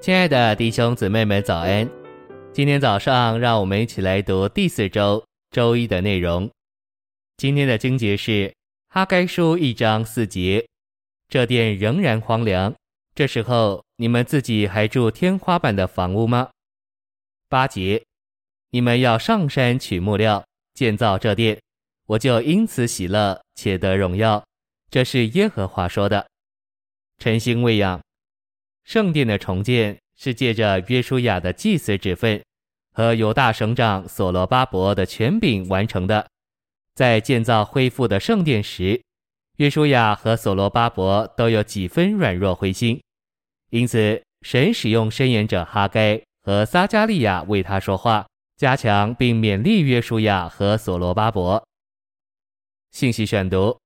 亲爱的弟兄姊妹们，早安！今天早上，让我们一起来读第四周周一的内容。今天的经节是哈该书一章四节：这殿仍然荒凉，这时候你们自己还住天花板的房屋吗？八节：你们要上山取木料建造这殿，我就因此喜乐且得荣耀。这是耶和华说的。晨星喂养。圣殿的重建是借着约书亚的祭司职分和犹大省长所罗巴伯的权柄完成的。在建造恢复的圣殿时，约书亚和所罗巴伯都有几分软弱灰心，因此神使用申言者哈该和撒迦利亚为他说话，加强并勉励约书亚和所罗巴伯。信息选读：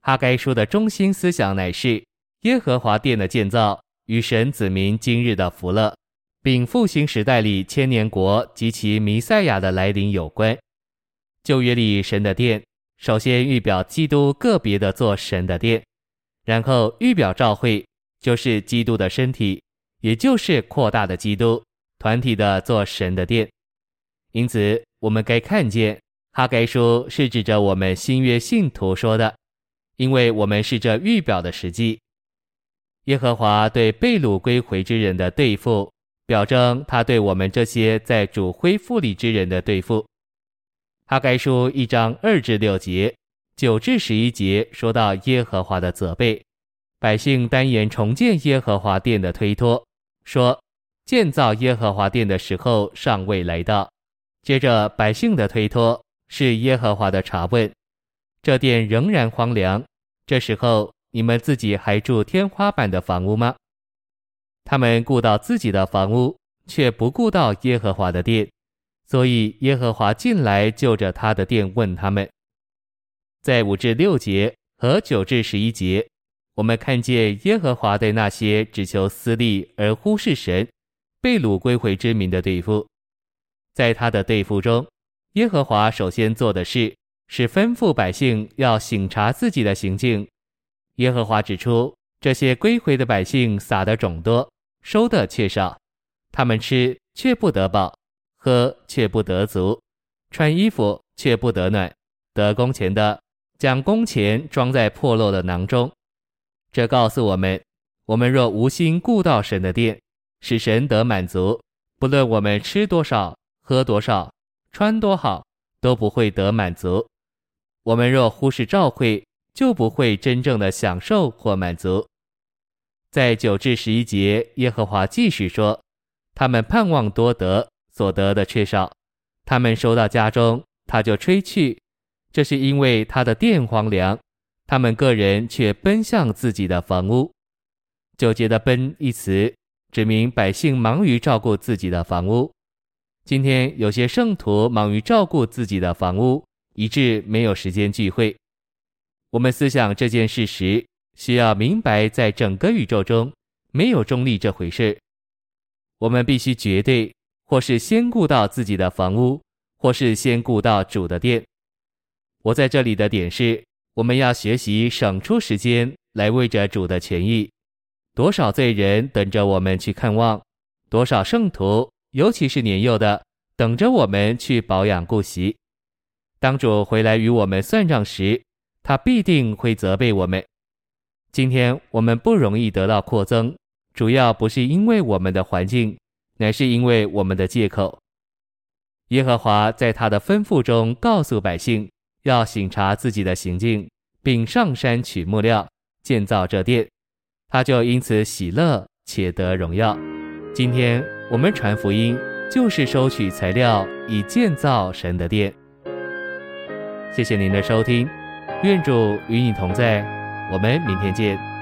哈该书的中心思想乃是耶和华殿的建造。与神子民今日的福乐，并复兴时代里千年国及其弥赛亚的来临有关。旧约里神的殿，首先预表基督个别的做神的殿，然后预表召会，就是基督的身体，也就是扩大的基督团体的做神的殿。因此，我们该看见哈该书是指着我们新约信徒说的，因为我们是这预表的实际。耶和华对被掳归回之人的对付，表征他对我们这些在主恢复里之人的对付。哈该书一章二至六节、九至十一节说到耶和华的责备，百姓单言重建耶和华殿的推脱，说建造耶和华殿的时候尚未来到。接着百姓的推脱是耶和华的查问，这殿仍然荒凉，这时候。你们自己还住天花板的房屋吗？他们顾到自己的房屋，却不顾到耶和华的殿，所以耶和华近来就着他的殿问他们。在五至六节和九至十一节，我们看见耶和华对那些只求私利而忽视神、被掳归回之民的对付。在他的对付中，耶和华首先做的事是吩咐百姓要省察自己的行径。耶和华指出，这些归回的百姓撒的种多，收的却少，他们吃却不得饱，喝却不得足，穿衣服却不得暖，得工钱的将工钱装在破漏的囊中。这告诉我们，我们若无心顾到神的殿，使神得满足，不论我们吃多少、喝多少、穿多好，都不会得满足。我们若忽视召会，就不会真正的享受或满足。在九至十一节，耶和华继续说：“他们盼望多得，所得的却少；他们收到家中，他就吹去。这是因为他的殿荒凉，他们个人却奔向自己的房屋。”九节的“奔”一词，指明百姓忙于照顾自己的房屋。今天有些圣徒忙于照顾自己的房屋，以致没有时间聚会。我们思想这件事时，需要明白，在整个宇宙中没有中立这回事。我们必须绝对，或是先顾到自己的房屋，或是先顾到主的殿。我在这里的点是，我们要学习省出时间来为着主的权益。多少罪人等着我们去看望，多少圣徒，尤其是年幼的，等着我们去保养顾惜。当主回来与我们算账时，他必定会责备我们。今天我们不容易得到扩增，主要不是因为我们的环境，乃是因为我们的借口。耶和华在他的吩咐中告诉百姓，要省察自己的行径，并上山取木料建造这殿，他就因此喜乐且得荣耀。今天我们传福音，就是收取材料以建造神的殿。谢谢您的收听。愿主与你同在，我们明天见。